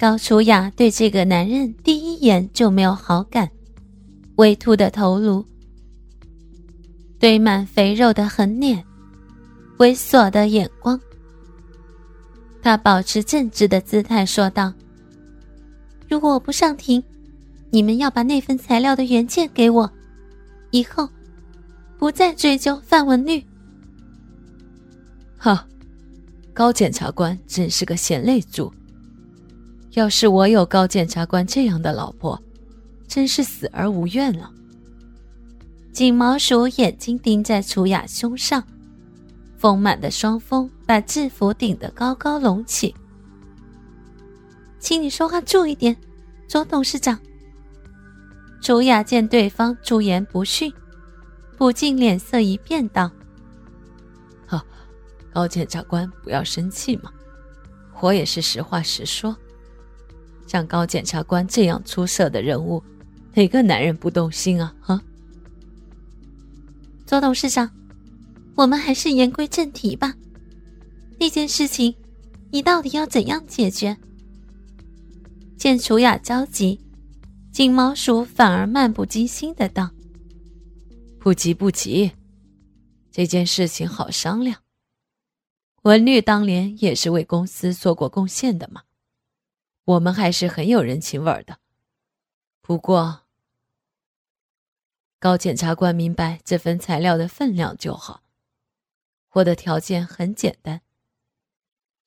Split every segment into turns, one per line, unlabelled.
高楚雅对这个男人第一眼就没有好感，微凸的头颅，堆满肥肉的横脸，猥琐的眼光。他保持正直的姿态说道：“如果我不上庭，你们要把那份材料的原件给我，以后不再追究范文律。”
哈，高检察官真是个贤内助。要是我有高检察官这样的老婆，真是死而无怨了。
锦毛鼠眼睛盯在楚雅胸上，丰满的双峰把制服顶得高高隆起。请你说话注意点，左董事长。楚雅见对方出言不逊，不禁脸色一变，道：“
哈，高检察官不要生气嘛，我也是实话实说。”像高检察官这样出色的人物，哪个男人不动心啊？哈，
左董事长，我们还是言归正题吧。那件事情，你到底要怎样解决？见楚雅着急，金毛鼠反而漫不经心的道：“
不急不急，这件事情好商量。文律当年也是为公司做过贡献的嘛。”我们还是很有人情味儿的。不过，高检察官明白这份材料的分量就好。我的条件很简单，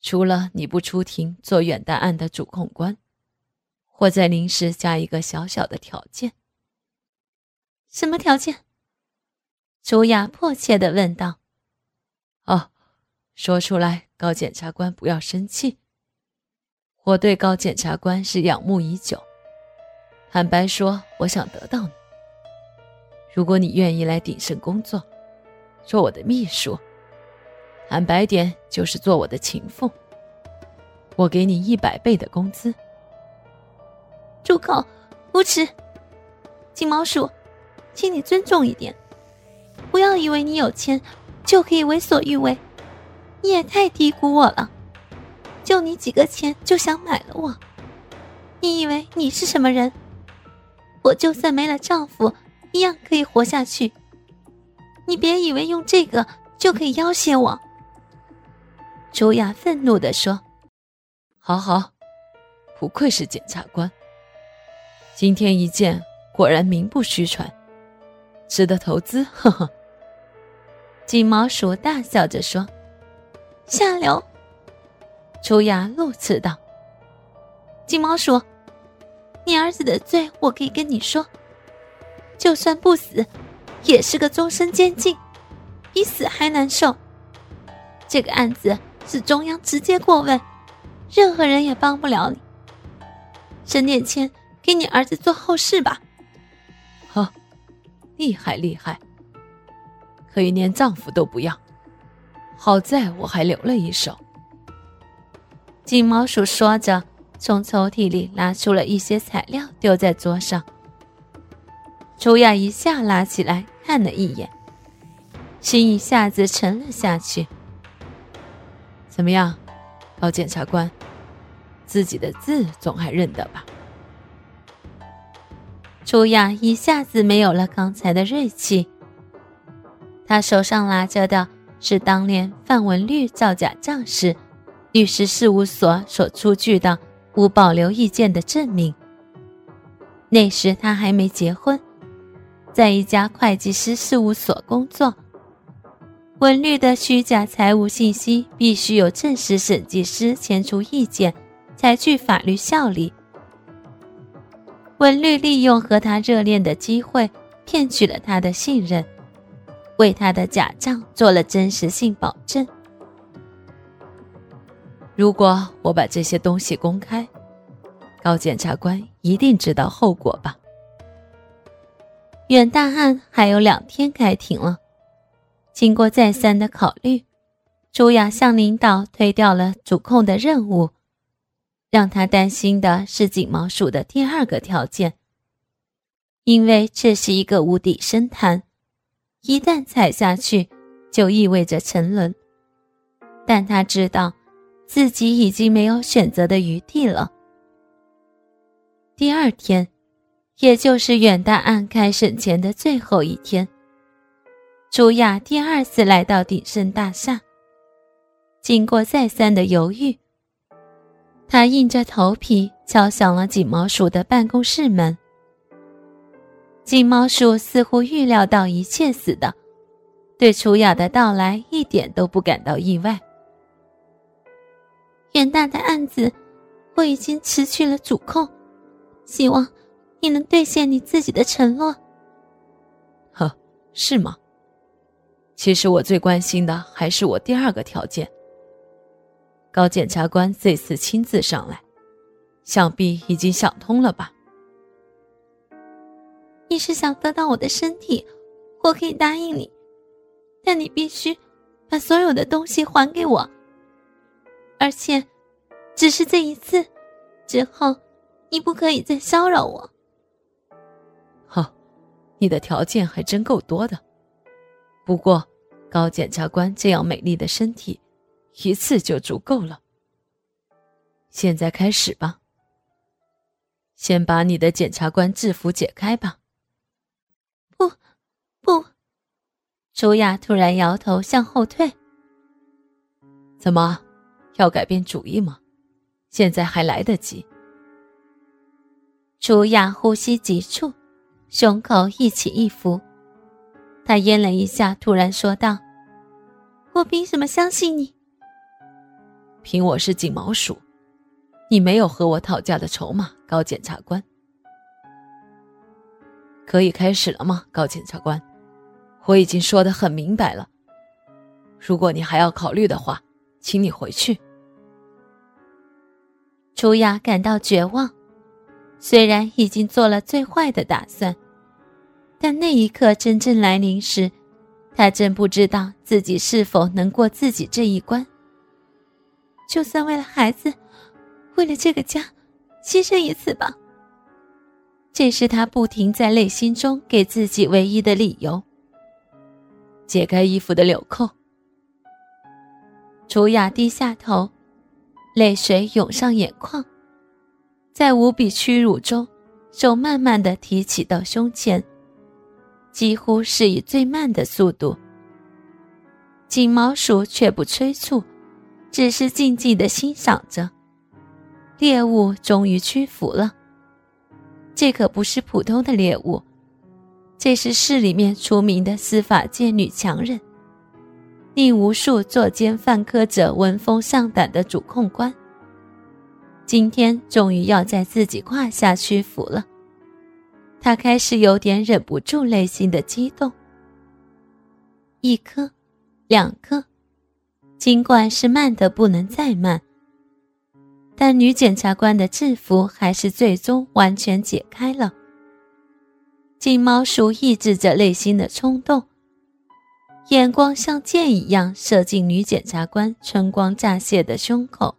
除了你不出庭做远大案的主控官，或再临时加一个小小的条件。
什么条件？朱雅迫切的问道。
哦，说出来，高检察官不要生气。我对高检察官是仰慕已久。坦白说，我想得到你。如果你愿意来鼎盛工作，做我的秘书，坦白点就是做我的情妇，我给你一百倍的工资。
住口！无耻！金毛鼠，请你尊重一点，不要以为你有钱就可以为所欲为，你也太低估我了。就你几个钱就想买了我？你以为你是什么人？我就算没了丈夫，一样可以活下去。你别以为用这个就可以要挟我。”朱雅愤怒的说。
“好好，不愧是检察官，今天一见果然名不虚传，值得投资。”呵呵。
金毛鼠大笑着说：“下流。”朱雅怒斥道：“金毛鼠，你儿子的罪我可以跟你说，就算不死，也是个终身监禁，比死还难受。这个案子是中央直接过问，任何人也帮不了你。省点钱给你儿子做后事吧。”“
呵，厉害厉害，可以连丈夫都不要，好在我还留了一手。”
金毛鼠说着，从抽屉里拿出了一些材料，丢在桌上。楚雅一下拉起来看了一眼，心一下子沉了下去。
怎么样，高检察官，自己的字总还认得吧？
楚雅一下子没有了刚才的锐气。他手上拿着的是当年范文律造假账时。律师事务所所出具的无保留意见的证明。那时他还没结婚，在一家会计师事务所工作。文律的虚假财务信息必须有正式审计师签出意见，才具法律效力。文律利用和他热恋的机会，骗取了他的信任，为他的假账做了真实性保证。
如果我把这些东西公开，高检察官一定知道后果吧？
远大案还有两天开庭了，经过再三的考虑，朱雅向领导推掉了主控的任务。让他担心的是锦毛鼠的第二个条件，因为这是一个无底深潭，一旦踩下去，就意味着沉沦。但他知道。自己已经没有选择的余地了，第二天，也就是远大案开审前的最后一天，朱雅第二次来到鼎盛大厦。经过再三的犹豫，他硬着头皮敲响了锦毛鼠的办公室门。锦毛鼠似乎预料到一切似的，对楚雅的到来一点都不感到意外。远大的案子，我已经辞去了主控，希望你能兑现你自己的承诺。
呵，是吗？其实我最关心的还是我第二个条件。高检察官这次亲自上来，想必已经想通了吧？
你是想得到我的身体，我可以答应你，但你必须把所有的东西还给我。而且，只是这一次，之后你不可以再骚扰我。
好，你的条件还真够多的。不过，高检察官这样美丽的身体，一次就足够了。现在开始吧。先把你的检察官制服解开吧。
不，不！楚雅突然摇头向后退。
怎么，要改变主意吗？现在还来得及。
楚雅呼吸急促，胸口一起一伏。他咽了一下，突然说道：“我凭什么相信你？
凭我是锦毛鼠，你没有和我讨价的筹码，高检察官。”可以开始了吗，高检察官？我已经说的很明白了。如果你还要考虑的话，请你回去。
楚雅感到绝望，虽然已经做了最坏的打算，但那一刻真正来临时，她真不知道自己是否能过自己这一关。就算为了孩子，为了这个家，牺牲一次吧。这是他不停在内心中给自己唯一的理由。
解开衣服的纽扣。
楚雅低下头，泪水涌上眼眶，在无比屈辱中，手慢慢的提起到胸前，几乎是以最慢的速度。锦毛鼠却不催促，只是静静的欣赏着。猎物终于屈服了。这可不是普通的猎物，这是市里面出名的司法界女强人，令无数作奸犯科者闻风丧胆的主控官。今天终于要在自己胯下屈服了，他开始有点忍不住内心的激动。一颗，两颗，尽管是慢的不能再慢。但女检察官的制服还是最终完全解开了。金毛鼠抑制着内心的冲动，眼光像箭一样射进女检察官春光乍泄的胸口。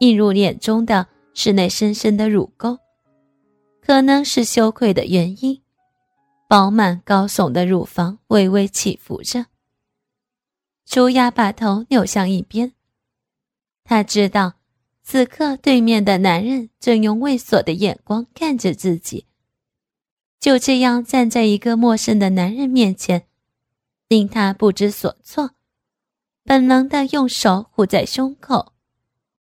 映入眼中的是那深深的乳沟，可能是羞愧的原因，饱满高耸的乳房微微起伏着。朱雅把头扭向一边，他知道。此刻，对面的男人正用猥琐的眼光看着自己。就这样站在一个陌生的男人面前，令他不知所措，本能的用手护在胸口。